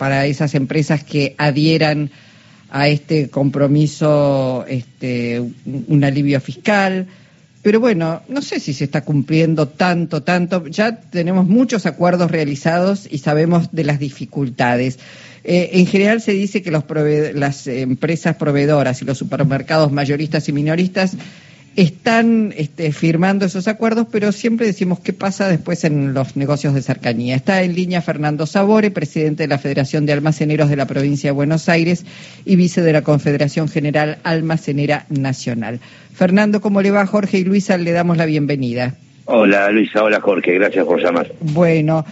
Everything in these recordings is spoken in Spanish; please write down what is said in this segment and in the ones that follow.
para esas empresas que adhieran a este compromiso este, un alivio fiscal. Pero bueno, no sé si se está cumpliendo tanto, tanto. Ya tenemos muchos acuerdos realizados y sabemos de las dificultades. Eh, en general se dice que los las empresas proveedoras y los supermercados mayoristas y minoristas están este, firmando esos acuerdos, pero siempre decimos qué pasa después en los negocios de cercanía. Está en línea Fernando Sabore, presidente de la Federación de Almaceneros de la provincia de Buenos Aires y vice de la Confederación General Almacenera Nacional. Fernando, ¿cómo le va? Jorge y Luisa, le damos la bienvenida. Hola Luisa, hola Jorge, gracias por llamar. Bueno,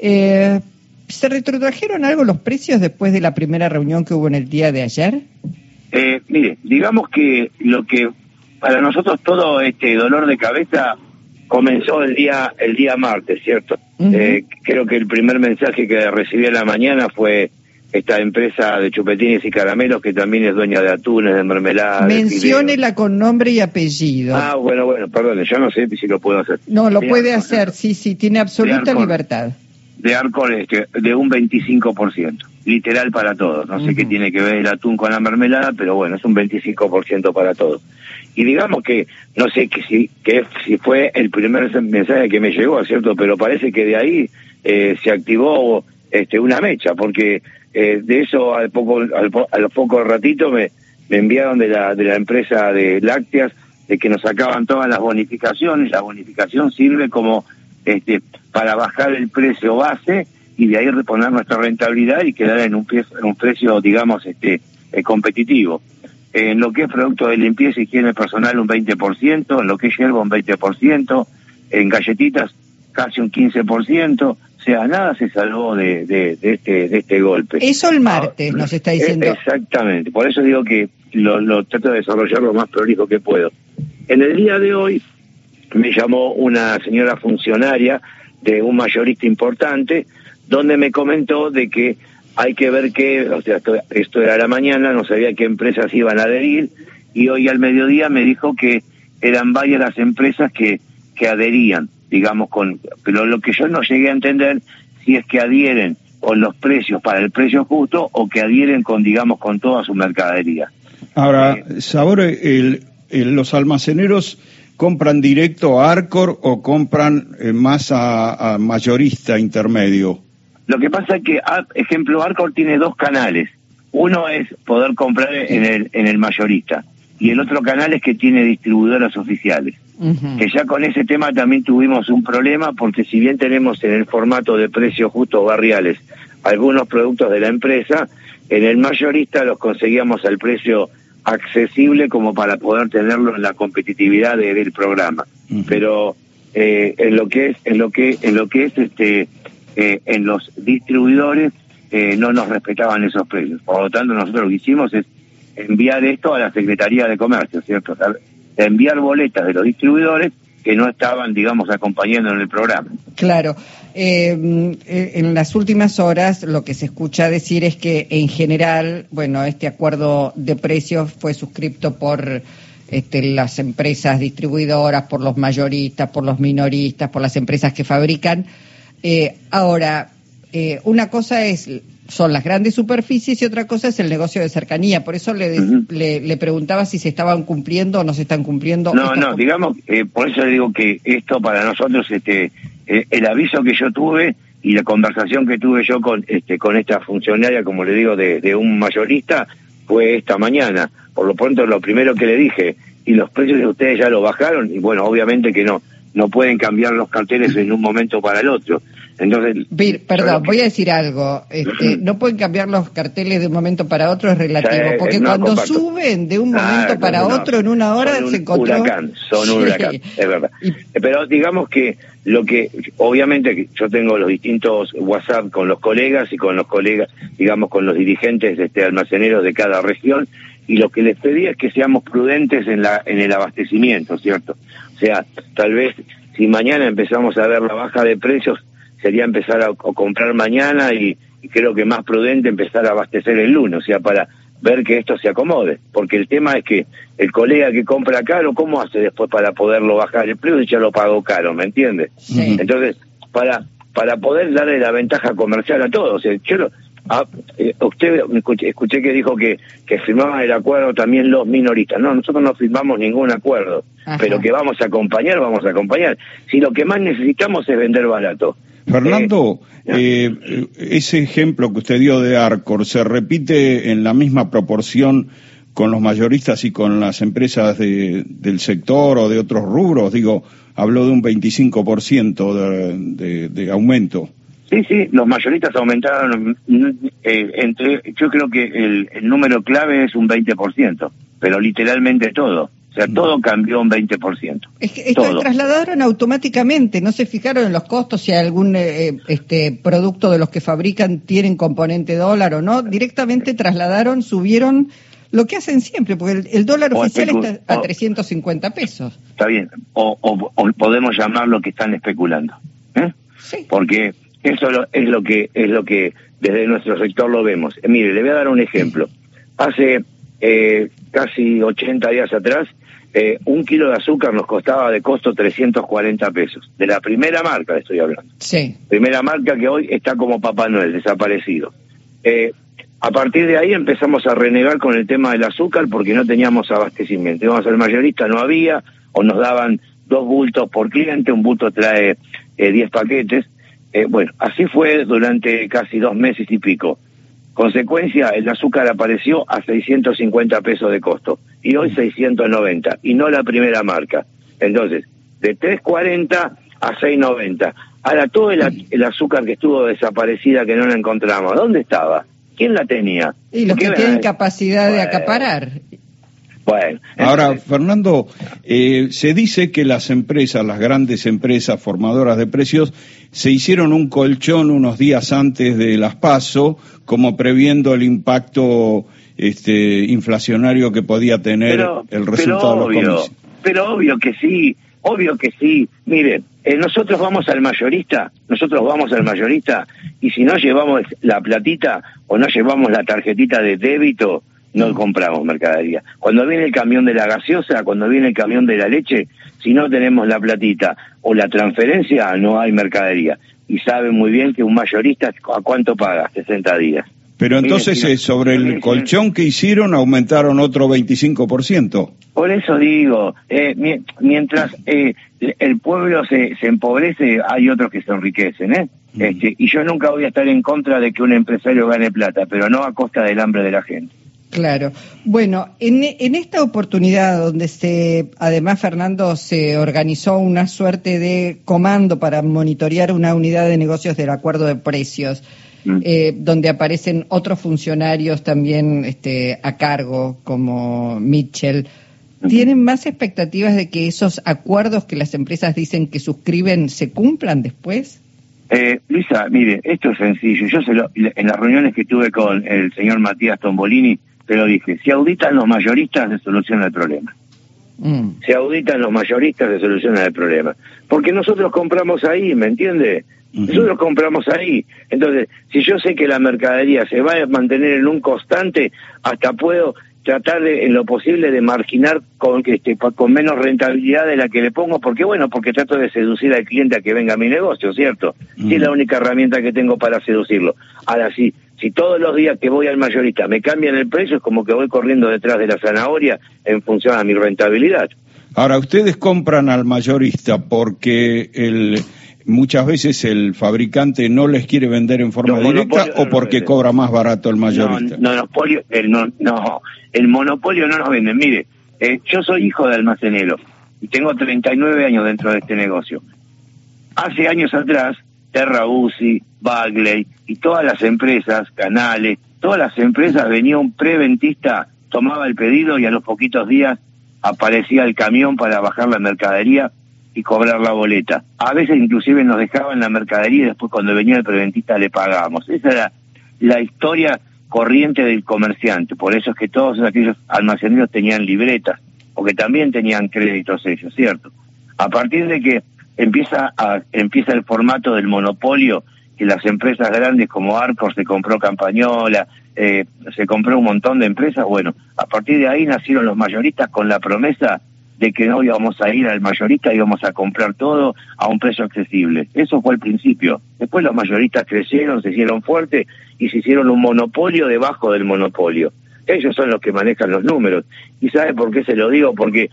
eh, ¿se retrotrajeron algo los precios después de la primera reunión que hubo en el día de ayer? Eh, mire, digamos que lo que para nosotros todo este dolor de cabeza comenzó el día el día martes, ¿cierto? eh, creo que el primer mensaje que recibí en la mañana fue esta empresa de chupetines y caramelos que también es dueña de atunes, de mermelada. Menciónela con nombre y apellido. Ah, bueno, bueno, perdón, yo no sé si lo puedo hacer. No, lo puede hacer, sí, sí, tiene absoluta libertad. De Arcor este, de un 25%, literal para todos. No sé qué tiene que ver el atún con la mermelada, pero bueno, es un 25% para todos y digamos que no sé que si que si fue el primer mensaje que me llegó cierto pero parece que de ahí eh, se activó este una mecha porque eh, de eso al poco al, al poco ratito me, me enviaron de la de la empresa de lácteas de que nos sacaban todas las bonificaciones. La bonificación sirve como este para bajar el precio base y de ahí reponer nuestra rentabilidad y quedar en un, en un precio digamos este eh, competitivo en lo que es producto de limpieza y higiene personal un 20%, en lo que es hierba un 20%, en galletitas casi un 15%, o sea, nada se salvó de, de, este, de este golpe. Eso el martes nos está diciendo. Exactamente, por eso digo que lo, lo trato de desarrollar lo más prolijo que puedo. En el día de hoy me llamó una señora funcionaria de un mayorista importante, donde me comentó de que hay que ver qué, o sea, esto, era la mañana, no sabía qué empresas iban a adherir, y hoy al mediodía me dijo que eran varias las empresas que, que adherían, digamos, con, pero lo que yo no llegué a entender si es que adhieren con los precios para el precio justo o que adhieren con, digamos, con toda su mercadería. Ahora, eh, Sabor, el, los almaceneros compran directo a Arcor o compran eh, más a mayorista intermedio? Lo que pasa es que, ah, ejemplo, Arcor tiene dos canales. Uno es poder comprar en el, en el mayorista y el otro canal es que tiene distribuidoras oficiales. Que ya con ese tema también tuvimos un problema porque si bien tenemos en el formato de precios justos barriales algunos productos de la empresa, en el mayorista los conseguíamos al precio accesible como para poder tenerlo en la competitividad del programa. Pero eh, en lo que es en lo que en lo que es este eh, en los distribuidores eh, no nos respetaban esos precios. Por lo tanto, nosotros lo que hicimos es enviar esto a la Secretaría de Comercio, ¿cierto? enviar boletas de los distribuidores que no estaban, digamos, acompañando en el programa. Claro. Eh, en las últimas horas lo que se escucha decir es que en general, bueno, este acuerdo de precios fue suscrito por este, las empresas distribuidoras, por los mayoristas, por los minoristas, por las empresas que fabrican eh, ahora, eh, una cosa es son las grandes superficies y otra cosa es el negocio de cercanía. Por eso le, le, preguntaba si se estaban cumpliendo o no se están cumpliendo. No, no, digamos, eh, por eso le digo que esto para nosotros, este, el aviso que yo tuve y la conversación que tuve yo con, este, con esta funcionaria, como le digo, de, de un mayorista, fue esta mañana. Por lo pronto, lo primero que le dije, y los precios de ustedes ya lo bajaron, y bueno, obviamente que no no pueden cambiar los carteles en un momento para el otro. Entonces, perdón, voy a decir algo. Este, no pueden cambiar los carteles de un momento para otro, es relativo. porque cuando suben de un ah, momento para otro, en una hora se encontró. Huracán, son un huracán, es verdad. Pero digamos que lo que, obviamente, yo tengo los distintos WhatsApp con los colegas y con los colegas, digamos, con los dirigentes este, almaceneros de cada región, y lo que les pedí es que seamos prudentes en, la, en el abastecimiento, ¿cierto? O sea, tal vez si mañana empezamos a ver la baja de precios, sería empezar a, comprar mañana y, creo que más prudente empezar a abastecer el lunes, o sea, para ver que esto se acomode, porque el tema es que el colega que compra caro, ¿cómo hace después para poderlo bajar el precio ya lo pagó caro, ¿me entiendes? Entonces, para para poder darle la ventaja comercial a todos, o sea, yo ah, eh, usted escuché, escuché, que dijo que, que firmaban el acuerdo también los minoristas. No, nosotros no firmamos ningún acuerdo, pero que vamos a acompañar, vamos a acompañar. Si lo que más necesitamos es vender barato. Fernando, eh, eh, ese ejemplo que usted dio de Arcor, ¿se repite en la misma proporción con los mayoristas y con las empresas de, del sector o de otros rubros? Digo, habló de un 25% de, de, de aumento. Sí, sí, los mayoristas aumentaron eh, entre, yo creo que el, el, número clave es un 20%, pero literalmente todo. O sea, todo cambió un 20%. Es que, trasladaron automáticamente, no se fijaron en los costos si algún eh, este producto de los que fabrican tienen componente dólar o no, directamente trasladaron, subieron lo que hacen siempre, porque el, dólar oficial está a 350 pesos. Está bien, o, o, podemos llamarlo que están especulando. ¿eh? Sí. Porque eso es lo que es lo que desde nuestro sector lo vemos. Eh, mire, le voy a dar un ejemplo. Hace eh, casi 80 días atrás, eh, un kilo de azúcar nos costaba de costo 340 pesos. De la primera marca estoy hablando. Sí. Primera marca que hoy está como Papá Noel, desaparecido. Eh, a partir de ahí empezamos a renegar con el tema del azúcar porque no teníamos abastecimiento. Íbamos al mayorista, no había, o nos daban dos bultos por cliente, un bulto trae 10 paquetes. bueno, así fue durante casi dos meses y pico. Consecuencia, el azúcar apareció a 650 pesos de costo y hoy 690 y no la primera marca. Entonces, de 340 a 690. Ahora, todo el, azúcar que estuvo desaparecida, que no la encontramos, ¿dónde estaba? ¿Quién la tenía? Y los que tienen capacidad de acaparar. Bueno, ahora, Fernando, eh, se dice que las empresas, las grandes empresas formadoras de precios, se hicieron un colchón unos días antes de las PASO, como previendo el impacto este, inflacionario que podía tener el resultado de los Pero obvio que sí, obvio que sí. Miren, eh, nosotros vamos al mayorista, nosotros vamos al mayorista, y si no llevamos la platita o no llevamos la tarjetita de débito, no compramos mercadería. Cuando viene el camión de la gaseosa, cuando viene el camión de la leche, si no tenemos la platita o la transferencia, no hay mercadería. Y saben muy bien que un mayorista, ¿a cuánto paga? 60 días. Pero entonces eh, sobre el colchón que hicieron aumentaron otro 25%. Por eso digo, eh, mientras eh, el pueblo se, se, empobrece, hay otros que se enriquecen. ¿eh? Mm. Este, y yo nunca voy a estar en contra de que un empresario gane plata, pero no a costa del hambre de la gente. Claro. Bueno, en, en, esta oportunidad donde se, además Fernando, se organizó una suerte de comando para monitorear una unidad de negocios del acuerdo de precios, mm. eh, donde aparecen otros funcionarios también este, a cargo, como Mitchell. Mm. ¿Tienen más expectativas de que esos acuerdos que las empresas dicen que suscriben se cumplan después? Eh, Luisa, mire, esto es sencillo. Yo se lo, en las reuniones que tuve con el señor Matías Tombolini, pero dije, si auditan los mayoristas, se soluciona el problema. Mm. Si auditan los mayoristas, se soluciona el problema. Porque nosotros compramos ahí, ¿me entiende? Nosotros compramos ahí. Entonces, si yo sé que la mercadería se va a mantener en un constante, hasta puedo tratar de, en lo posible de marginar con este con menos rentabilidad de la que le pongo porque bueno porque trato de seducir al cliente a que venga a mi negocio cierto si es la única herramienta que tengo para seducirlo ahora sí si todos los días que voy al mayorista me cambian el precio, es como que voy corriendo detrás de la zanahoria en función a mi rentabilidad. Ahora, ustedes compran al mayorista porque el, muchas veces el fabricante no les quiere vender en forma directa o porque cobra más barato el mayorista. No, monopolio, el, no, no, el monopolio no nos vende. Mire, eh, yo soy hijo de almacenero y tengo 39 años dentro de este negocio. Hace años atrás, Terra UCI, Bagley y todas las empresas, canales, todas las empresas venía un preventista, tomaba el pedido y a los poquitos días aparecía el camión para bajar la mercadería y cobrar la boleta. A veces inclusive nos dejaban la mercadería y después cuando venía el preventista le pagábamos. Esa era la historia corriente del comerciante. Por eso es que todos aquellos almaceneros tenían libretas, porque también tenían créditos ellos, ¿cierto? A partir de que empieza, a, empieza el formato del monopolio, que las empresas grandes como Arcor se compró Campañola, eh, se compró un montón de empresas, bueno, a partir de ahí nacieron los mayoristas con la promesa de que no íbamos a ir al mayorista, íbamos a comprar todo a un precio accesible. Eso fue el principio. Después los mayoristas crecieron, se hicieron fuertes y se hicieron un monopolio debajo del monopolio. Ellos son los que manejan los números. ¿Y sabe por qué se lo digo? Porque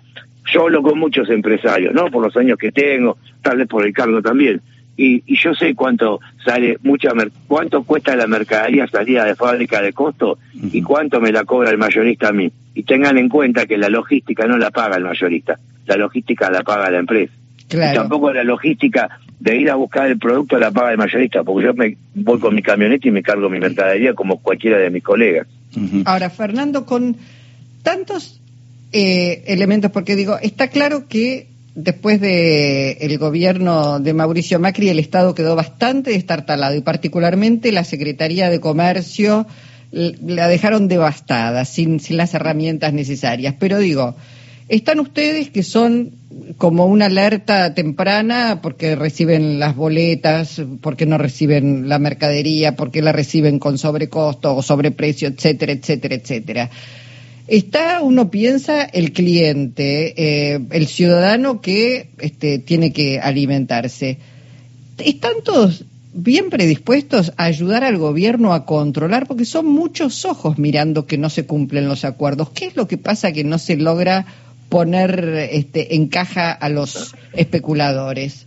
yo hablo con muchos empresarios, ¿no? Por los años que tengo, tal vez por el cargo también. Y, y yo sé cuánto sale, mucha cuánto cuesta la mercadería salida de fábrica de costo y cuánto me la cobra el mayorista a mí. Y tengan en cuenta que la logística no la paga el mayorista, la logística la paga la empresa. Y tampoco la logística de ir a buscar el producto la paga el mayorista, porque yo me voy con mi camioneta y me cargo mi mercadería como cualquiera de mis colegas. Ahora, Fernando, con tantos eh, elementos, porque digo, está claro que después de el gobierno de Mauricio Macri el Estado quedó bastante destartalado y particularmente la Secretaría de Comercio la dejaron devastada, sin, sin las herramientas necesarias. Pero digo, están ustedes que son como una alerta temprana porque reciben las boletas, porque no reciben la mercadería, porque la reciben con sobrecosto o sobreprecio, etcétera, etcétera, etcétera. Está, uno piensa, el cliente, eh, el ciudadano que este, tiene que alimentarse. ¿Están todos bien predispuestos a ayudar al gobierno a controlar? Porque son muchos ojos mirando que no se cumplen los acuerdos. ¿Qué es lo que pasa que no se logra poner este, en caja a los especuladores?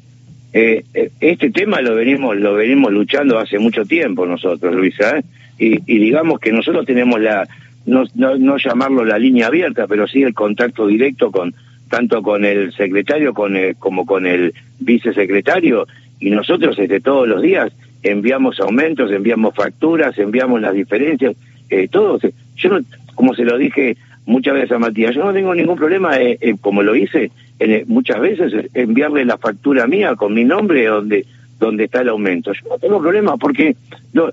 Eh, eh, este tema lo venimos lo venimos luchando hace mucho tiempo nosotros, Luisa, ¿eh? y, y, digamos que nosotros tenemos la no, no, no llamarlo la línea abierta, pero sí el contacto directo con tanto con el secretario con como con el vicesecretario y nosotros desde todos los días enviamos aumentos, enviamos facturas, enviamos las diferencias, eh, todo. Yo no, como se lo dije muchas veces a Matías, yo no tengo ningún problema, eh, eh, como lo hice en, muchas veces, enviarle la factura mía con mi nombre donde donde está el aumento. Yo no tengo problema porque lo,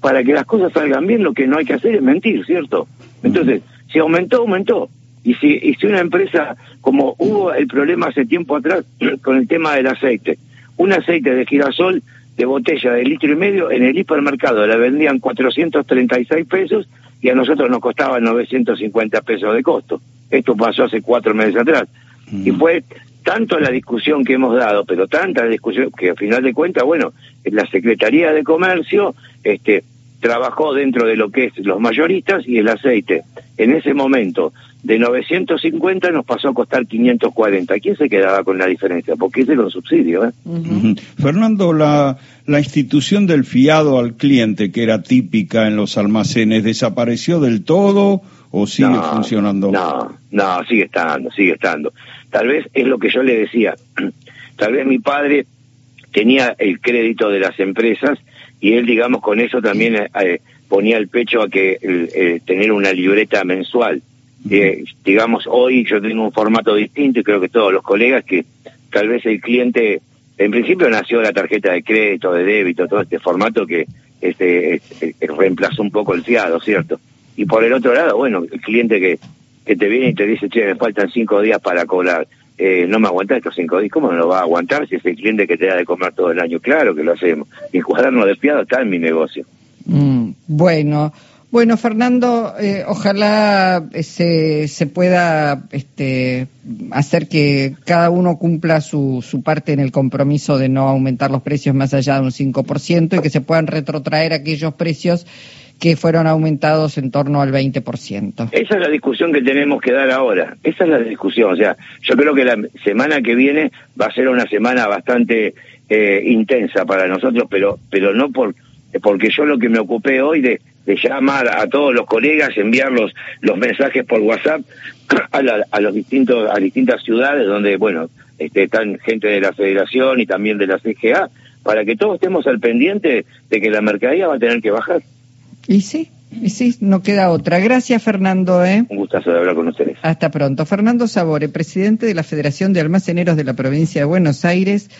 para que las cosas salgan bien lo que no hay que hacer es mentir, ¿cierto? Entonces, si aumentó, aumentó. Y si, y si una empresa, como hubo el problema hace tiempo atrás con el tema del aceite, un aceite de girasol de botella de litro y medio en el hipermercado la vendían 436 pesos y a nosotros nos costaba 950 pesos de costo. Esto pasó hace cuatro meses atrás. Y fue tanto la discusión que hemos dado, pero tanta discusión que al final de cuentas, bueno, la Secretaría de Comercio este, trabajó dentro de lo que es los mayoristas y el aceite. En ese momento, de 950 nos pasó a costar 540. ¿Quién se quedaba con la diferencia? Porque ese es los subsidios. ¿eh? Fernando, la, la institución del fiado al cliente, que era típica en los almacenes, ¿desapareció del todo o sigue funcionando? No, no, sigue estando, sigue estando. Tal vez es lo que yo le decía. Tal vez mi padre tenía el crédito de las empresas y él, digamos, con eso también eh, eh, ponía el pecho a que eh, tener una libreta mensual. digamos, hoy yo tengo un formato distinto y creo que todos los colegas que tal vez el cliente, en principio nació la tarjeta de crédito, de débito, todo este formato que este, reemplazó un poco el fiado, ¿cierto? Y por el otro lado, bueno, el cliente que, que te viene y te dice, che, me faltan cinco días para cobrar eh, no me aguanta estos cinco días, ¿cómo no lo va a aguantar si es el cliente que te da de comer todo el año? Claro que lo hacemos. El cuaderno de está en mi negocio. Mm, bueno, bueno, Fernando, eh, ojalá eh, se, se pueda este, hacer que cada uno cumpla su, su parte en el compromiso de no aumentar los precios más allá de un 5% y que se puedan retrotraer aquellos precios que fueron aumentados en torno al 20%. Esa es la discusión que tenemos que dar ahora. Esa es la discusión. O sea, yo creo que la semana que viene va a ser una semana bastante eh, intensa para nosotros, pero, pero no por porque yo lo que me ocupé hoy de, de llamar a todos los colegas, enviar los, los mensajes por WhatsApp a, a los distintos a distintas ciudades donde bueno este, están gente de la Federación y también de la CGA para que todos estemos al pendiente de que la mercadería va a tener que bajar. Y sí, y sí, no queda otra. Gracias, Fernando. ¿eh? Un gustazo de hablar con ustedes. Hasta pronto. Fernando Sabore, presidente de la Federación de Almaceneros de la provincia de Buenos Aires.